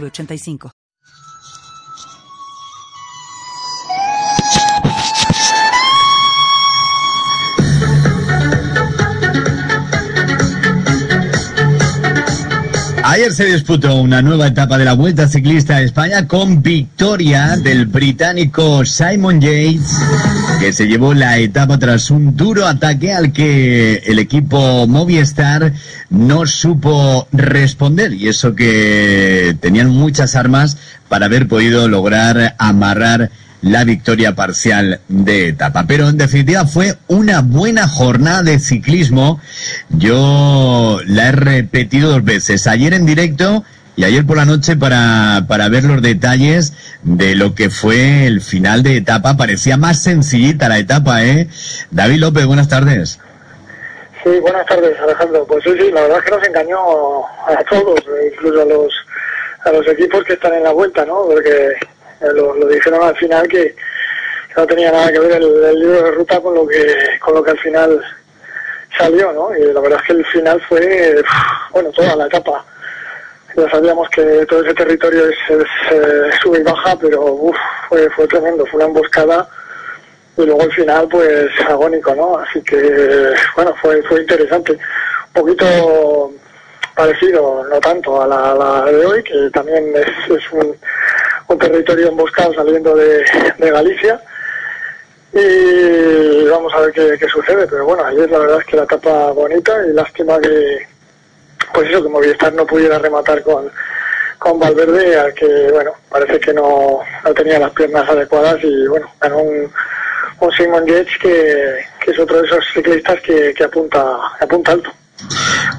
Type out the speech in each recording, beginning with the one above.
906985. Ayer se disputó una nueva etapa de la Vuelta Ciclista a España con victoria del británico Simon Yates, se llevó la etapa tras un duro ataque al que el equipo Movistar no supo responder. Y eso que tenían muchas armas para haber podido lograr amarrar la victoria parcial de etapa. Pero en definitiva fue una buena jornada de ciclismo. Yo la he repetido dos veces, ayer en directo y ayer por la noche para, para ver los detalles de lo que fue el final de etapa. Parecía más sencillita la etapa, ¿eh? David López, buenas tardes. Sí, buenas tardes, Alejandro. Pues sí, sí, la verdad es que nos engañó a todos, incluso a los, a los equipos que están en la vuelta, ¿no? Porque eh, lo, dijeron al final que, no tenía nada que ver el, libro de ruta con lo que con lo que al final salió, ¿no? Y la verdad es que el final fue, bueno, toda la etapa. Ya sabíamos que todo ese territorio es, eh, sube y baja, pero fue, fue tremendo, fue una emboscada y luego el final pues agónico, ¿no? Así que, bueno, fue, fue interesante. Un poquito parecido, no tanto a la, de hoy, que también es, es un, un territorio emboscado saliendo de, Galicia. Y vamos a ver qué, sucede, pero bueno, ayer la verdad es que la etapa bonita y lástima que, pues eso, que Movistar no pudiera rematar con, con Valverde, al que, bueno, parece que no, tenía las piernas adecuadas y, bueno, ganó un, un Simon Yates que, que es otro de esos ciclistas que, que apunta, que apunta alto.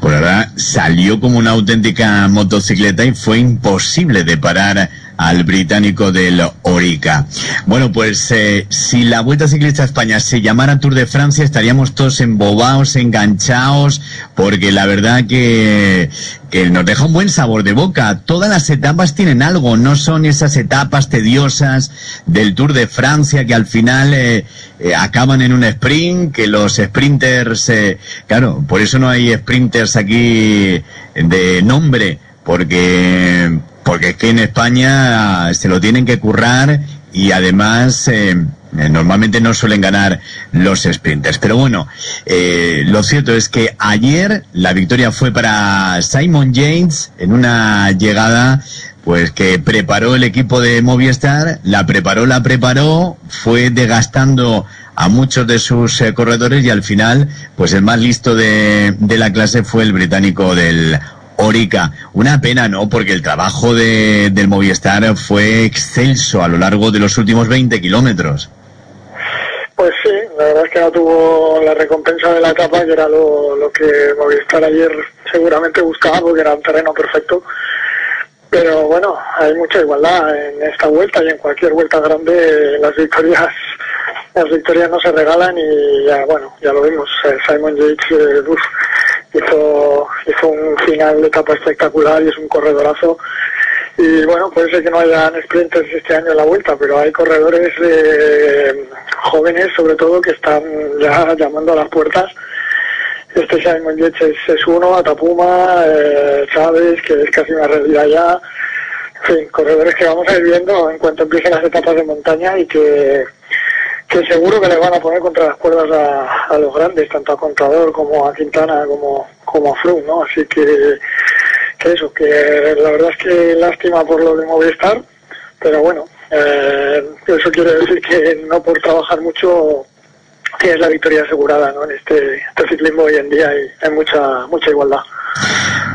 La verdad, salió como una auténtica motocicleta y fue imposible de parar al británico del Orica. Bueno, pues eh, si la Vuelta Ciclista a España se llamara Tour de Francia, estaríamos todos embobados, enganchados, porque la verdad que, que nos deja un buen sabor de boca. Todas las etapas tienen algo, no son esas etapas tediosas del Tour de Francia que al final eh, eh, acaban en un sprint, que los sprinters, claro, por eso no hay sprinters aquí de nombre, porque porque es que en España se lo tienen que currar y además eh, eh, normalmente no suelen ganar los sprinters. Pero bueno, eh, lo cierto es que ayer la victoria fue para Simon James en una llegada pues que preparó el equipo de Movistar, la preparó, la preparó, fue desgastando a muchos de sus corredores y al final, pues el más listo de, de la clase fue el británico del Orica. Una pena, ¿no? Porque el trabajo de, del Movistar fue excelso a lo largo de los últimos 20 kilómetros. Pues sí, la verdad es que no tuvo la recompensa de la etapa, que era lo, que Movistar ayer seguramente buscaba, porque era un terreno perfecto. Pero bueno, hay mucha igualdad en esta vuelta y en cualquier vuelta grande las victorias las victorias no se regalan y ya bueno ya lo vimos Simon Yates eh, hizo, hizo un final de etapa espectacular y es un corredorazo. Y bueno, puede ser que no hayan sprinters este año en la vuelta, pero hay corredores eh, jóvenes, sobre todo, que están ya llamando a las puertas. Este Simon Yates es, uno, Atapuma, eh, Chávez, que es casi una realidad ya. En fin, corredores que vamos a ir viendo en cuanto empiecen las etapas de montaña y que que seguro que le van a poner contra las cuerdas a, los grandes, tanto a Contador como a Quintana como, como a Froome, ¿no? Así que, que eso, que la verdad es que lástima por lo de Movistar, pero bueno, eh, eso quiere decir que no por trabajar mucho tienes la victoria asegurada, ¿no? En este, este ciclismo hoy en día hay, hay mucha, mucha igualdad.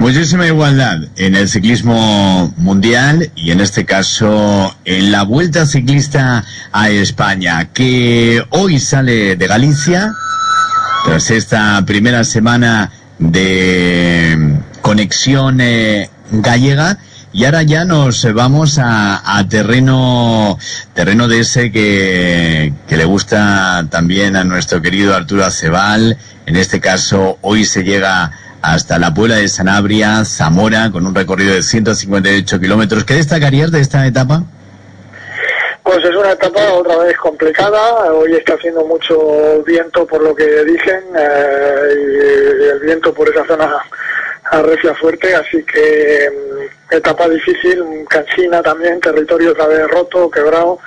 Muchísima igualdad en el ciclismo mundial y en este caso en la Vuelta Ciclista a España, que hoy sale de Galicia tras esta primera semana de conexión eh, gallega Y ahora ya nos vamos a, terreno, terreno de ese que, que le gusta también a nuestro querido Arturo Acebal. En este caso, hoy se llega hasta la Puebla de Sanabria, Zamora, con un recorrido de 158 kilómetros. ¿Qué destacarías de esta etapa? Pues es una etapa otra vez complicada. Hoy está haciendo mucho viento por lo que dicen eh, el viento por esa zona arrecia fuerte, así que mm, etapa difícil, cansina también, territorio otra vez roto, quebrado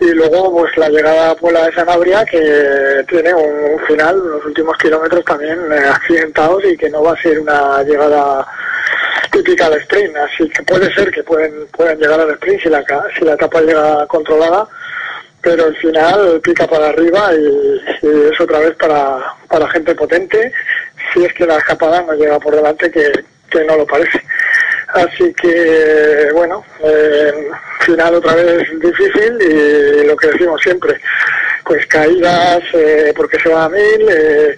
y luego pues la llegada a Puebla de Sanabria que tiene un, final, los últimos kilómetros también eh, accidentados y que no va a ser una llegada típica de sprint, así que puede ser que pueden, pueden llegar al sprint si la, si la etapa llega controlada, pero el final pica para arriba y, es otra vez para, para gente potente, si es que la escapada no llega por delante que, que no lo parece. Así que, bueno, eh, final otra vez difícil y lo que decimos siempre, pues caídas eh, porque se va a mil, eh,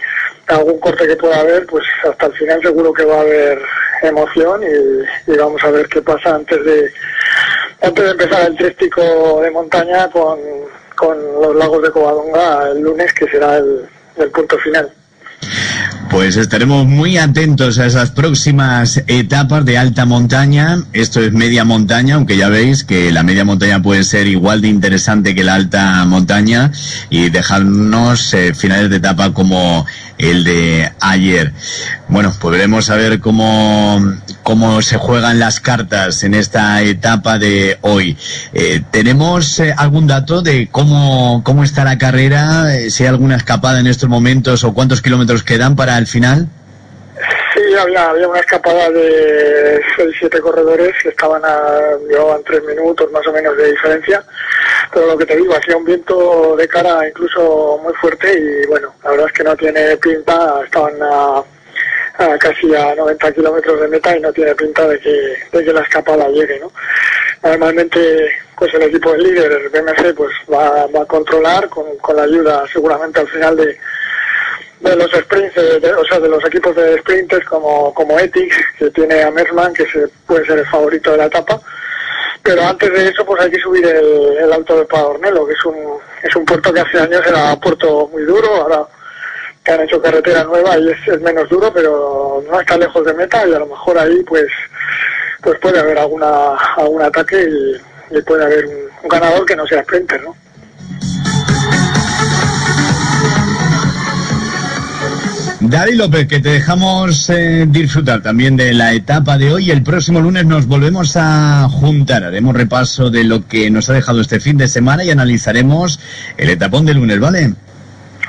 algún corte que pueda haber, pues hasta el final seguro que va a haber emoción y, vamos a ver qué pasa antes de antes de empezar el trístico de montaña con, con los lagos de Covadonga el lunes, que será el punto final. Pues estaremos muy atentos a esas próximas etapas de alta montaña. Esto es media montaña, aunque ya veis que la media montaña puede ser igual de interesante que la alta montaña y dejarnos eh, finales de etapa como el de ayer. Bueno, veremos a ver cómo, cómo se juegan las cartas en esta etapa de hoy. Eh, ¿Tenemos eh, algún dato de cómo, cómo está la carrera? Eh, si hay alguna escapada en estos momentos o cuántos kilómetros quedan para el final? Sí, había, había una escapada de 6-7 corredores que estaban a, llevaban 3 minutos más o menos de diferencia, pero lo que te digo, hacía un viento de cara incluso muy fuerte y bueno, la verdad es que no tiene pinta, estaban a, casi a 90 kilómetros de meta y no tiene pinta de que, de que la escapada llegue, ¿no? Normalmente pues el equipo del líder, el BMC, pues va, va a controlar con, con la ayuda seguramente al final de de los sprints, o sea, de los equipos de sprinters como, como Ethics, que tiene a Mersman, que se, puede ser el favorito de la etapa. Pero antes de eso, pues hay que subir el, el Alto de Padornelo, que es un, es un puerto que hace años era puerto muy duro, ahora que han hecho carretera nueva y es, menos duro, pero no está lejos de meta y a lo mejor ahí pues pues puede haber alguna algún ataque y, puede haber un ganador que no sea sprinter, ¿no? David López, que te dejamos eh, disfrutar también de la etapa de hoy. El próximo lunes nos volvemos a juntar. Haremos repaso de lo que nos ha dejado este fin de semana y analizaremos el etapón de lunes, ¿vale?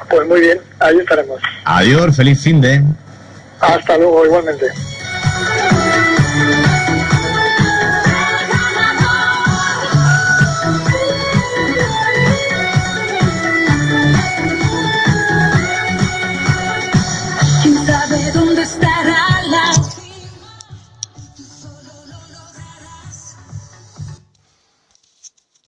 Pues muy bien, ahí estaremos. Adiós, feliz fin de. Hasta luego, igualmente.